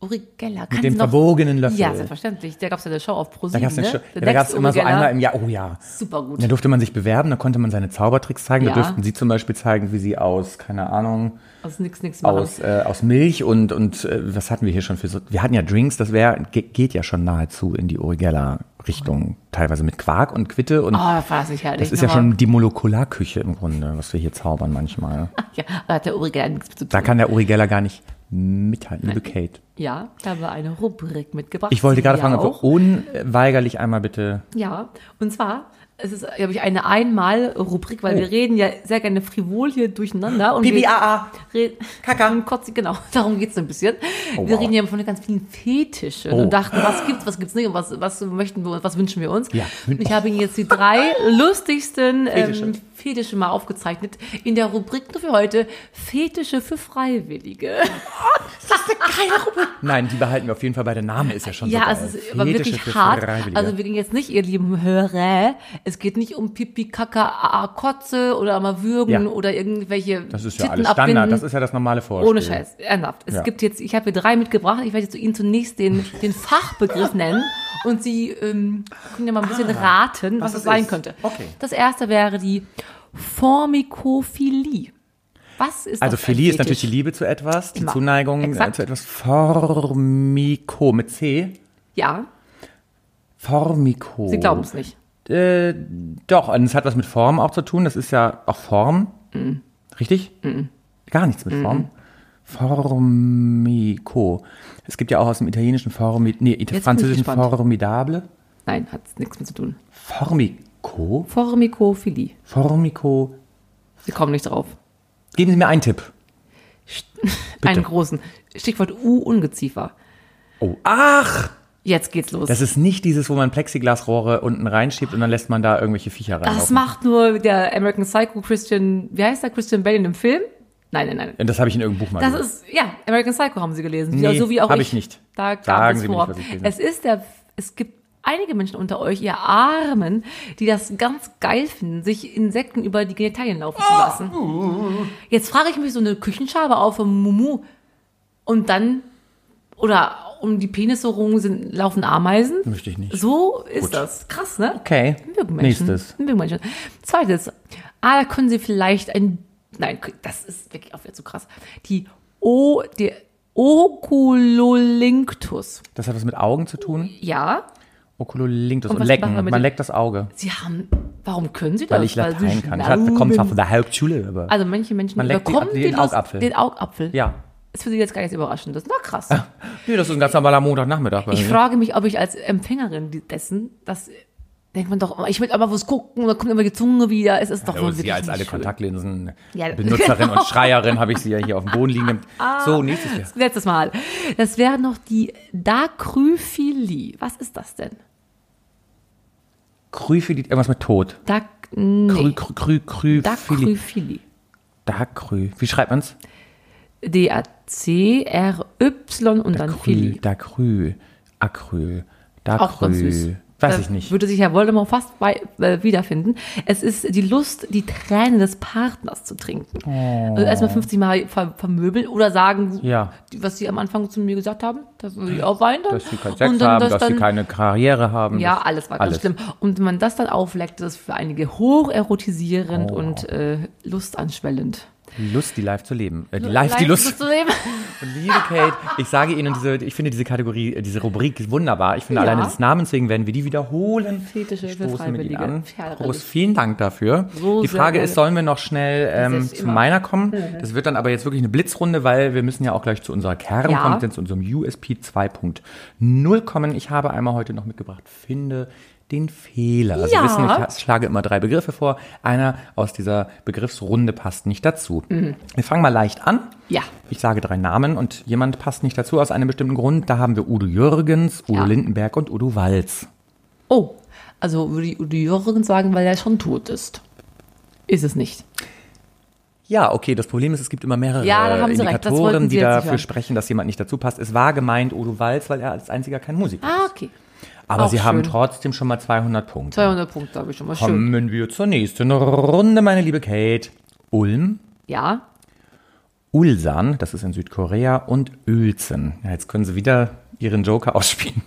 S2: Uri Geller.
S1: Mit dem verbogenen Löffel.
S2: Ja, selbstverständlich. Da gab's ja eine Show auf Pro
S1: Da gab's eine
S2: ne?
S1: Ja, da gab's
S2: Next
S1: immer
S2: Uri
S1: so
S2: Geller.
S1: einmal im Jahr, oh ja.
S2: Super gut.
S1: Da durfte man sich bewerben, da konnte man seine Zaubertricks zeigen.
S2: Ja.
S1: Da durften sie zum Beispiel zeigen, wie sie aus, keine Ahnung,
S2: Aus nix, nix machen.
S1: aus, äh, aus Milch und, und äh, was hatten wir hier schon für so, wir hatten ja Drinks, das wäre, ge geht ja schon nahezu in die Urigella-Richtung, teilweise mit Quark und Quitte und
S2: Oh, war das nicht herrlich.
S1: das ist ja schon die Molekularküche im Grunde, was wir hier zaubern manchmal. [LAUGHS]
S2: Ja, da hat der Uri Geller nichts mit zu tun.
S1: Da kann der Urigella gar nicht mithalten, liebe Kate.
S2: Ja, ich habe eine Rubrik mitgebracht.
S1: Ich wollte gerade fragen, ob wir unweigerlich einmal bitte,
S2: Ja, und zwar, es ist, glaube ich, eine Einmal-Rubrik, weil wir reden ja sehr gerne frivol hier durcheinander. Und
S1: Pipi,
S2: wir
S1: AA.
S2: reden-
S1: Kaka. [LAUGHS]
S2: Und Kotzi, genau, [LAUGHS] darum geht's so ein bisschen.
S1: Oh,
S2: wir
S1: wow.
S2: reden ja von ganz vielen Fetischen
S1: Oh.
S2: und dachten, was gibt's, was gibt's nicht und was, was möchten wir, was wünschen wir uns.
S1: Ja.
S2: Und ich habe Ihnen jetzt die drei [LAUGHS] lustigsten ähm, Fetische mal aufgezeichnet in der Rubrik nur für heute, Fetische für Freiwillige.
S1: nein, die behalten wir auf jeden Fall bei, der Name ist ja schon so
S2: Ja,
S1: geil.
S2: es ist aber wirklich
S1: für
S2: hart.
S1: Freiwillige.
S2: Also wir gehen jetzt nicht, ihr lieben Hörer, es geht nicht um Pipi, Kaka, Kotze oder mal würgen
S1: Ja.
S2: oder irgendwelche
S1: das ist ja
S2: Titten
S1: alles
S2: abbinden.
S1: Standard, das ist ja das normale Vorspiel.
S2: Ohne Scheiß, ernsthaft. Es
S1: Ja.
S2: gibt jetzt, ich habe hier drei mitgebracht, ich werde jetzt zu Ihnen zunächst den, den Fachbegriff nennen und Sie ähm, können ja mal ein bisschen raten, was,
S1: was
S2: es
S1: es
S2: sein
S1: ist.
S2: könnte.
S1: Okay.
S2: Das erste wäre die Formikophilie. Was ist
S1: Also Philie ist natürlich die? Liebe zu etwas, die
S2: Immer.
S1: Zuneigung äh,
S2: Exakt.
S1: zu etwas. Formiko mit C.
S2: Ja,
S1: Formiko.
S2: Sie glauben es nicht.
S1: Äh, doch, und es hat was mit Form auch zu tun. Das ist ja auch Form.
S2: Mhm.
S1: Richtig? Gar nichts mit Form. Formiko. Es gibt ja auch aus dem italienischen Formi, nee,
S2: ich
S1: französischen. Formidable.
S2: Nein, hat nichts mit zu tun.
S1: Formiko?
S2: Formikophilie.
S1: Formiko.
S2: Sie kommen nicht drauf.
S1: Geben Sie mir einen Tipp. [LAUGHS]
S2: Einen großen. Stichwort U-Ungeziefer.
S1: Oh, ach!
S2: Jetzt geht's los.
S1: Das ist nicht dieses, wo man Plexiglasrohre unten reinschiebt und dann lässt man da irgendwelche Viecher reinlaufen.
S2: Das macht nur der American Psycho Christian, wie heißt der, Christian Bale in dem Film? Nein, nein, nein.
S1: Ja, Das habe ich in irgendeinem Buch mal
S2: Das
S1: gelesen.
S2: ist, ja, American Psycho haben Sie gelesen.
S1: Nee,
S2: so wie auch
S1: hab
S2: ich.
S1: ich nicht.
S2: Da
S1: Sagen
S2: es
S1: Sie mir
S2: vor.
S1: nicht, was ich gelesen
S2: es ist der, es gibt einige Menschen unter euch, ihr Armen, die das ganz geil finden, sich Insekten über die Genitalien laufen zu lassen. Jetzt frage ich mich so eine Küchenschabe auf vom Mumu und dann, oder um die Penisse rum sind, laufen Ameisen.
S1: Möchte ich nicht.
S2: So ist
S1: Gut.
S2: das. Krass, ne?
S1: Okay.
S2: Menschen.
S1: Nächstes.
S2: Menschen. Zweites. Ah, da können Sie vielleicht ein, nein, das ist wirklich auch wieder zu krass. Die O, die Oculolinctus.
S1: Das hat was mit Augen zu tun.
S2: Ja,
S1: Oculolinctus
S2: Und
S1: und, lecken. Man
S2: dem-
S1: leckt das Auge,
S2: Sie haben, warum können Sie das?
S1: weil ich Latein kann. Ich komme zwar von der Hauptschule, aber
S2: Also manche Menschen
S1: Man leckt die-
S2: bekommen
S1: den
S2: Lust-
S1: Augapfel.
S2: Den Augapfel.
S1: ja.
S2: Ist für Sie jetzt gar nichts Überraschendes. Na krass. [LAUGHS]
S1: Nee, das ist ein ganz normaler Montagnachmittag
S2: Ich frage mich, ob ich als Empfängerin dessen, das denkt man doch, ich will aber was gucken, da kommt immer die Zunge wieder. Es ist doch
S1: Ja,
S2: wohl
S1: Sie als alle. Kontaktlinsen
S2: Ja, [LAUGHS]
S1: Benutzerin
S2: genau.
S1: und Schreierin habe ich sie ja hier auf dem Boden liegen. [LAUGHS] so, nächstes Jahr.
S2: Letztes Mal. Das wäre noch die Dacryphilie. Was ist das denn?
S1: Krüphilie, irgendwas mit Tod. Krü,
S2: nee.
S1: krü, krü, krüphilie.
S2: Dacryphilie.
S1: Dakrü. Wie schreibt man's?
S2: D-A-C, R-Y und dann
S1: Acryl,
S2: Philly.
S1: Dacryl, Acryl,
S2: Auch ganz süß.
S1: Dacryl. Weiß
S2: Da
S1: ich nicht.
S2: Würde sich Herr Voldemort fast bei, äh, wiederfinden. Es ist die Lust, die Tränen des Partners zu trinken. Also erstmal 50 Mal ver vermöbeln oder sagen,
S1: Oh. Ja.
S2: was sie am Anfang zu mir gesagt haben, dass sie auch weinen.
S1: Dass sie keinen Sex
S2: dann
S1: haben,
S2: das
S1: dass sie keine Karriere haben.
S2: Ja, alles war ganz schlimm. Und wenn man das dann aufleckt, das ist für einige hocherotisierend
S1: Oh.
S2: und äh, lustanschwellend.
S1: Die Lust, die live zu leben. Äh, die live, die Lust.
S2: zu leben. [LAUGHS]
S1: Liebe Kate, ich sage Ihnen, diese, ich finde diese Kategorie, äh, diese Rubrik wunderbar. Ich finde
S2: Ja.
S1: alleine des Namens wegen werden wir die wiederholen.
S2: Fetische für
S1: Stoßen mit Ihnen
S2: Freiwillige.
S1: an.
S2: Ja,
S1: Prost, vielen Dank dafür.
S2: So
S1: die Frage ist, sollen wir noch schnell ähm, zu
S2: immer-
S1: meiner kommen? [LAUGHS] Das wird dann aber jetzt wirklich eine Blitzrunde, weil wir müssen ja auch gleich zu unserer Kernkompetenz, zu unserem USP 2.0 kommen. Ich habe einmal heute noch mitgebracht, finde den Fehler. Sie
S2: Ja.
S1: wissen, ich schlage immer drei Begriffe vor. Einer aus dieser Begriffsrunde passt nicht dazu. Wir fangen mal leicht an.
S2: Ja.
S1: Ich sage drei Namen und jemand passt nicht dazu aus einem bestimmten Grund. Da haben wir Udo Jürgens, Udo
S2: Ja.
S1: Lindenberg und Udo Walz.
S2: Oh, also würde ich Udo Jürgens sagen, weil er schon tot ist. Ist es nicht.
S1: Ja, okay, das Problem ist, es gibt immer mehrere
S2: Ja, da
S1: Indikatoren, die dafür
S2: hören.
S1: sprechen, dass jemand nicht dazu passt. Es war gemeint Udo Walz, weil er als einziger kein Musiker ist.
S2: Ah, okay.
S1: Aber
S2: auch
S1: Sie haben
S2: schön.
S1: trotzdem schon mal 200 Punkte.
S2: 200 Punkte habe ich schon mal schön.
S1: Kommen wir zur nächsten Runde, meine liebe Kate. Ulm,
S2: Ja,
S1: Ulsan, das ist in Südkorea, und Uelzen. Ja, jetzt können Sie wieder Ihren Joker [LAUGHS] ausspielen.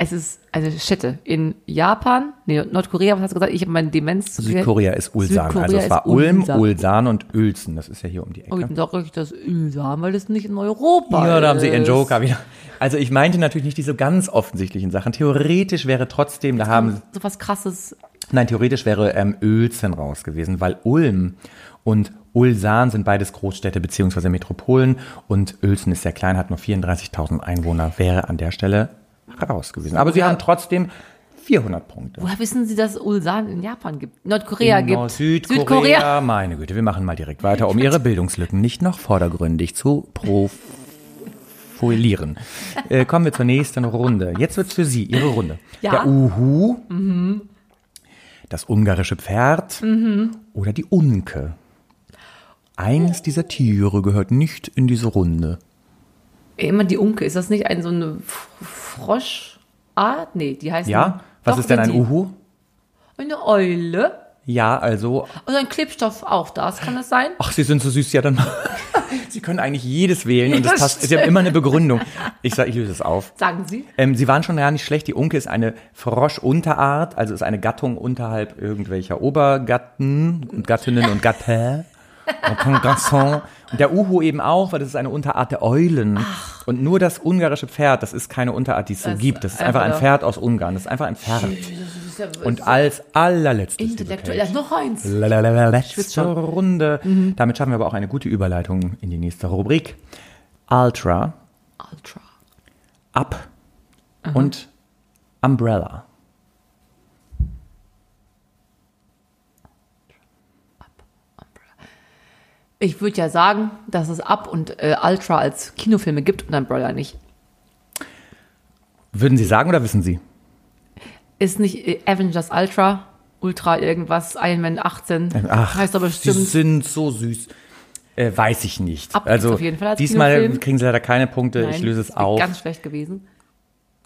S2: Es ist eine Städte in Japan, nee, Nordkorea, was hast du gesagt? Ich habe meine Demenz.
S1: Südkorea ist Ulsan.
S2: Südkorea
S1: also es
S2: ist
S1: war Ulm,
S2: Ulsan.
S1: Ulsan und Uelzen. Das ist ja hier um die Ecke.
S2: Oh, dann sage ich das Ölsam, weil das nicht in Europa
S1: Ja, da haben Sie Ihren
S2: ist.
S1: Joker wieder. Also ich meinte natürlich nicht diese ganz offensichtlichen Sachen. Theoretisch wäre trotzdem, da haben,
S2: So was krasses.
S1: nein, theoretisch wäre ähm, Uelzen raus gewesen, weil Ulm und Ulsan sind beides Großstädte beziehungsweise Metropolen und Uelzen ist sehr klein, hat nur 34.000 Einwohner, wäre an der Stelle raus gewesen. Aber Sie haben trotzdem 400 Punkte.
S2: Woher wissen Sie, dass Ulsan in Japan gibt? Nordkorea
S1: Genau,
S2: gibt.
S1: Südkorea, meine Güte, wir machen mal direkt weiter, um Ihre Bildungslücken nicht noch vordergründig zu profilieren. Äh, kommen wir zur nächsten Runde. Jetzt wird's für Sie, Ihre Runde.
S2: Ja.
S1: Der Uhu, das ungarische Pferd oder die Unke. Eines dieser Tiere gehört nicht in diese Runde.
S2: Immer die Unke. Ist das nicht ein so eine Froschart? Nee, die heißt.
S1: Ja? Was ist denn ein
S2: die.
S1: Uhu?
S2: Eine Eule.
S1: Ja, also,
S2: Und ein Klebstoff auch das, kann das sein?
S1: ach, Sie sind so süß, ja dann. [LAUGHS] Sie können eigentlich jedes wählen und
S2: Ja,
S1: das passt. Sie haben immer eine Begründung. Ich sag, ich löse es auf.
S2: Sagen Sie.
S1: Ähm, sie waren schon gar nicht schlecht. Die Unke ist eine Froschunterart, also ist eine Gattung unterhalb irgendwelcher Obergatten und Gattinnen und Gatte. Und der Uhu eben auch, weil das ist eine Unterart der Eulen. Und nur das ungarische Pferd, das ist keine Unterart, die es so
S2: Das
S1: gibt. Das ist einfach ein Pferd aus Ungarn. Das ist einfach ein Pferd. Und als allerletztes,
S2: intellektuell. Noch eins.
S1: Letzte
S2: schon. Mhm.
S1: Runde. Damit schaffen wir aber auch eine gute Überleitung in die nächste Rubrik. Ultra,
S2: Ultra.
S1: Up und Umbrella.
S2: Ich würde ja sagen, dass es Up und äh, Ultra als Kinofilme gibt und Umbrella nicht.
S1: Würden Sie sagen oder wissen Sie?
S2: Ist nicht äh, Avengers Ultra, Ultra irgendwas, Iron Man 18,
S1: Ach,
S2: heißt aber
S1: Sie
S2: bestimmt.
S1: sind so süß. Äh, weiß ich nicht.
S2: Up
S1: also
S2: gibt's auf jeden Fall als
S1: diesmal
S2: Kinofilm.
S1: kriegen Sie leider keine Punkte. ich
S2: Nein,
S1: löse
S2: das
S1: es auf.
S2: Ganz schlecht gewesen.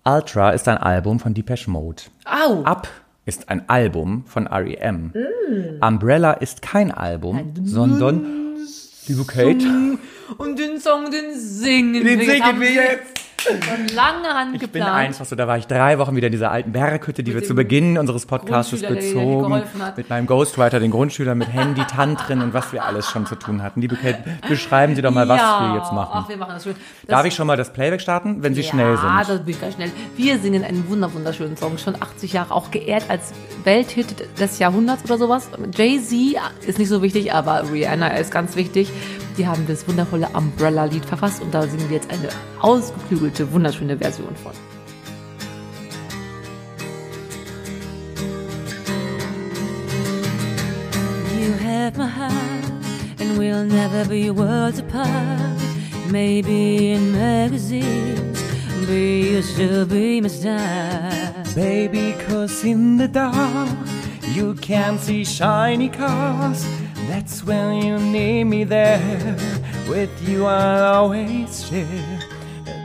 S1: Ultra ist ein Album von Depeche Mode.
S2: Au!
S1: Up ist ein Album von R.E.M.
S2: Mm.
S1: Umbrella ist kein Album, sondern liebe Kate,
S2: Und den Song, den singen
S1: den
S2: wir
S1: singen
S2: haben
S1: wir jetzt.
S2: Schon lange Hand
S1: Ich bin
S2: geplant.
S1: einfach so, da war ich drei Wochen wieder in dieser alten Berghütte, die wir zu Beginn unseres Podcasts bezogen, mit meinem Ghostwriter, den Grundschüler, mit Handy, Tantrin und was wir alles schon zu tun hatten. Liebe Kate, beschreiben Sie doch mal, was
S2: ja.
S1: wir jetzt machen.
S2: Ach, wir machen das schön. Das,
S1: Darf ich schon mal das Playback starten, wenn Sie
S2: ja,
S1: schnell sind?
S2: das bin ich ganz schnell. Wir singen einen wunder wunderschönen Song, schon 80 Jahre, auch geehrt als Welthit des Jahrhunderts oder sowas. Jay-Z ist nicht so wichtig, aber Rihanna ist ganz wichtig. Die haben das wundervolle Umbrella-Lied verfasst und da singen wir jetzt eine ausgeklügelte, wunderschöne Version von.
S4: You have my heart, and we'll never be worlds apart. Maybe in magazines, but you still be my star.
S1: Baby, cause in the dark you can see shiny cars. That's when you need me there. With you I'll always share.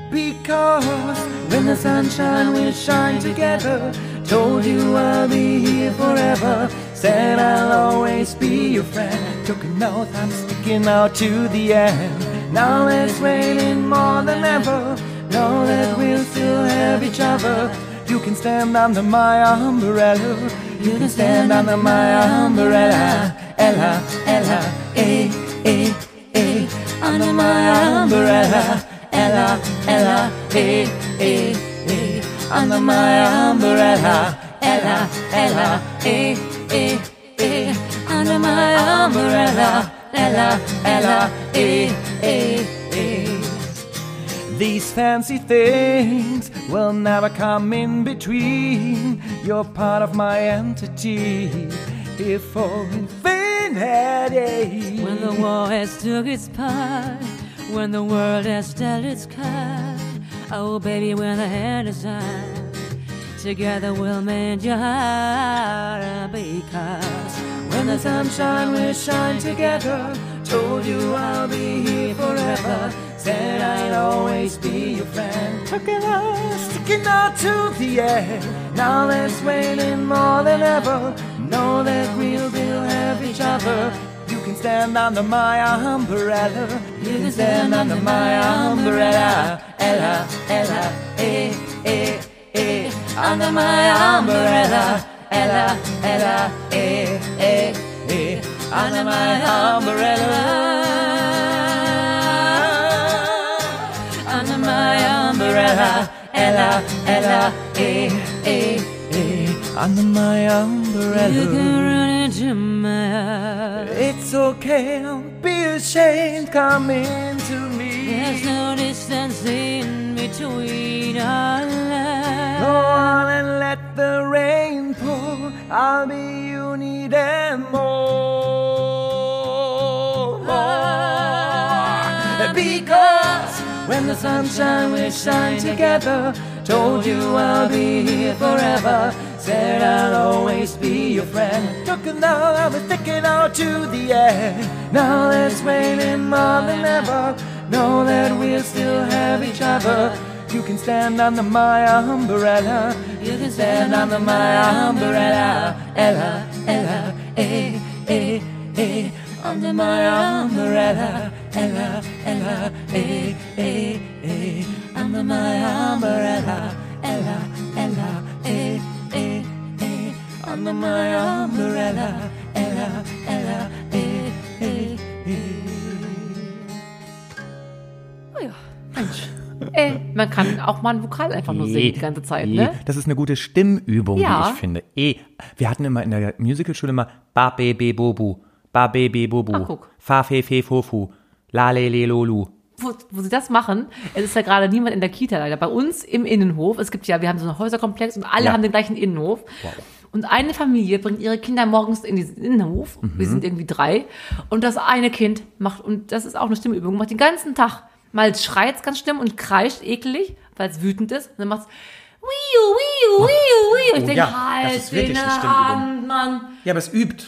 S1: Because when the sunshine will shine together, told you I'll be here forever. Said I'll always be your friend. Took an oath I'm sticking out to the end. Now it's raining more than ever. Know that we'll still have each other. You can stand under my umbrella. You can stand under my umbrella. Ella, Ella, eh, eh, eh. Under my umbrella. Ella, Ella, eh, eh, eh. Under my umbrella. Ella, Ella, eh, eh, eh. Under my umbrella. Ella, Ella, eh, eh, eh. These fancy things will never come in between. You're part of my entity. Here for infinity.
S4: When the war has took its part, when the world has dealt its card, oh baby, when the hand is on, together we'll mend your heart because
S1: When the sunshine will shine together, told you I'll be here forever. Said I'd always be your friend. Talking out, sticking out to the end. Now that's waiting more than ever. Know that we'll have each other. You can stand under my umbrella. You can stand under my umbrella. Ella, Ella, eh, eh, eh. Under my umbrella. Ella, Ella, eh, eh, eh. Under my umbrella. Under my umbrella. Ella, Ella, eh, eh, eh. Under my umbrella.
S4: you can run into my.
S1: It's okay, don't be ashamed, come into me.
S4: There's no distance in between our
S1: Go on and let the rain pour. I'll be you need and more. more. Because when the sunshine will shine together, told you I'll be here forever. Said I'll always be your friend. Took it now, I was sticking out to the end. Now that's waiting more than ever. Know that we'll still have each other. You can stand under my umbrella. You can stand under my umbrella. Ella, Ella, eh, eh, eh. Under my umbrella. Ella, Ella, eh, eh, eh. Under my umbrella. Ella, Ella, Under my umbrella. Ella, Ella, eh, eh, eh.
S2: Oh ja, Mensch. Ey, man kann auch mal ein Vokal einfach nur singen die ganze Zeit,
S1: eh.
S2: ne?
S1: Das ist eine gute Stimmübung,
S2: Ja.
S1: wie ich finde. Eh. Wir hatten immer in der Musicalschule immer Ba, Be, Be, Bobu. Ba, Be, Be, Bobu.
S2: Ach, guck.
S1: Fa, Fe, Fe, Fofu. La, Le, Le, Lolu.
S2: wo, wo sie das machen, es ist ja gerade niemand in der Kita leider. Bei uns im Innenhof, es gibt ja, wir haben so einen Häuserkomplex und alle
S1: Ja.
S2: haben den gleichen Innenhof. Und eine Familie bringt ihre Kinder morgens in diesen Innenhof.
S1: Mhm.
S2: Wir sind irgendwie drei. Und das eine Kind macht, und das ist auch eine Stimmübung, macht den ganzen Tag. Mal schreit es ganz schlimm und kreischt eklig, weil es wütend ist. Und dann macht es Wiu, Wiu, Wiu, Wiu. Ich
S1: Oh
S2: denke,
S1: ja, das
S2: halt
S1: ist wirklich
S2: den
S1: eine Stimmübung.
S2: Hand, Mann.
S1: Ja, aber es übt.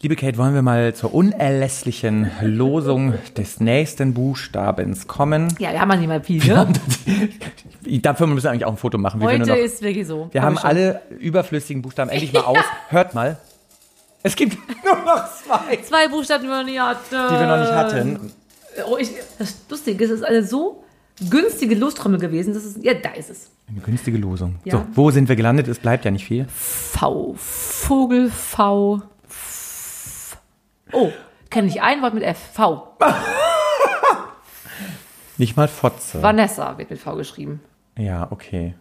S1: Liebe Kate, wollen wir mal zur unerlässlichen Losung des nächsten Buchstabens kommen?
S2: Ja, wir haben ja nicht mal viel, ne?
S1: Dafür müssen wir eigentlich auch ein Foto machen. wir,
S2: Heute
S1: noch,
S2: ist wirklich so.
S1: wir
S2: Hab
S1: haben
S2: schon.
S1: alle überflüssigen Buchstaben endlich mal aus. [LAUGHS] Hört mal. Es gibt [LAUGHS] nur noch zwei,
S2: Zwei Buchstaben, die wir noch nie hatten.
S1: die wir noch nicht hatten.
S2: Oh, ich, das Lustige ist, es ist eine so günstige Lostrommel gewesen. Das ist, ja, da ist es.
S1: Eine günstige Losung.
S2: Ja.
S1: So, wo sind wir gelandet? Es bleibt ja nicht viel.
S2: V. Vogel, V. Oh, kenne ich ein Wort mit F. V. [LAUGHS]
S1: Nicht mal Fotze.
S2: Vanessa wird mit V geschrieben.
S1: Ja, okay.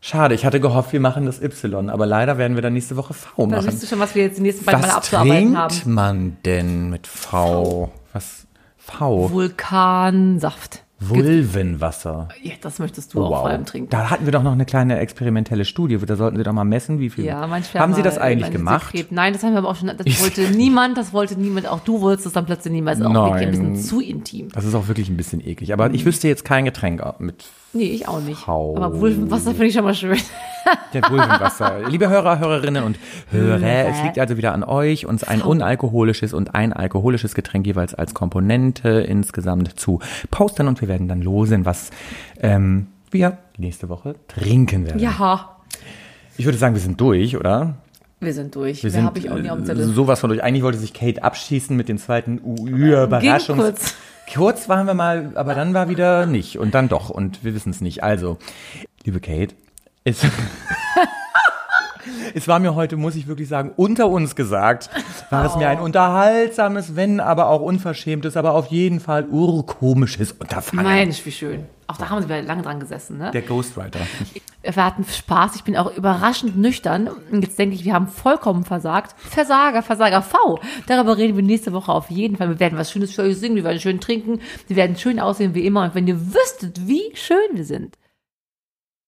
S1: Schade, ich hatte gehofft, wir machen das Y, aber leider werden wir dann nächste Woche V
S2: Da
S1: machen.
S2: siehst du schon, was wir jetzt die nächsten beiden Mal
S1: Was
S2: abzuarbeiten
S1: trinkt
S2: haben.
S1: man denn mit V? Was? V.
S2: Vulkansaft.
S1: Vulvenwasser.
S2: Ja, das möchtest du auch vor allem trinken.
S1: Da hatten wir doch noch eine kleine experimentelle Studie. Da sollten Sie doch mal messen, wie viel.
S2: Ja, manchmal.
S1: Haben Sie das eigentlich gemacht?
S2: Sekret. Nein, das haben wir aber auch schon. Das wollte niemand, das wollte niemand. Auch du wolltest es dann plötzlich niemals. Auch wirklich ein bisschen
S1: Nein.
S2: zu intim.
S1: Das ist auch wirklich ein bisschen eklig. Aber ich wüsste jetzt kein Getränk mit
S2: Nee, ich auch nicht.
S1: Hau.
S2: Aber Vulvenwasser finde ich schon mal schön.
S1: der Vulvenwasser. [LAUGHS] Liebe Hörer, Hörerinnen und Hörer, es liegt also wieder an euch, uns ein unalkoholisches und ein alkoholisches Getränk jeweils als Komponente insgesamt zu posten und wir werden dann losen, was ähm, wir nächste Woche trinken werden.
S2: Ja,
S1: Ich würde sagen, wir sind durch, oder?
S2: wir sind durch.
S1: Wir
S2: Mehr
S1: sind
S2: habe ich auch auf dem
S1: äh,
S2: Zettel.
S1: sowas von durch. Eigentlich wollte sich Kate abschießen mit dem zweiten Überraschungs...
S2: kurz.
S1: Kurz waren wir mal, aber dann war wieder nicht und dann doch und wir wissen es nicht. Also, liebe Kate, es, [LAUGHS] es war mir heute, muss ich wirklich sagen, unter uns gesagt, war es mir ein unterhaltsames, wenn aber auch unverschämtes, aber auf jeden Fall urkomisches Unterfangen.
S2: Mensch, wie schön. Auch da haben wir lange dran gesessen, ne?
S1: Der Ghostwriter.
S2: Wir hatten Spaß. Ich bin auch überraschend nüchtern. Und jetzt denke ich, wir haben vollkommen versagt. Versager, Versager V. Darüber reden wir nächste Woche auf jeden Fall. Wir werden was Schönes für euch singen. Wir werden schön trinken. Wir werden schön aussehen wie immer. Und wenn ihr wüsstet, wie schön wir sind.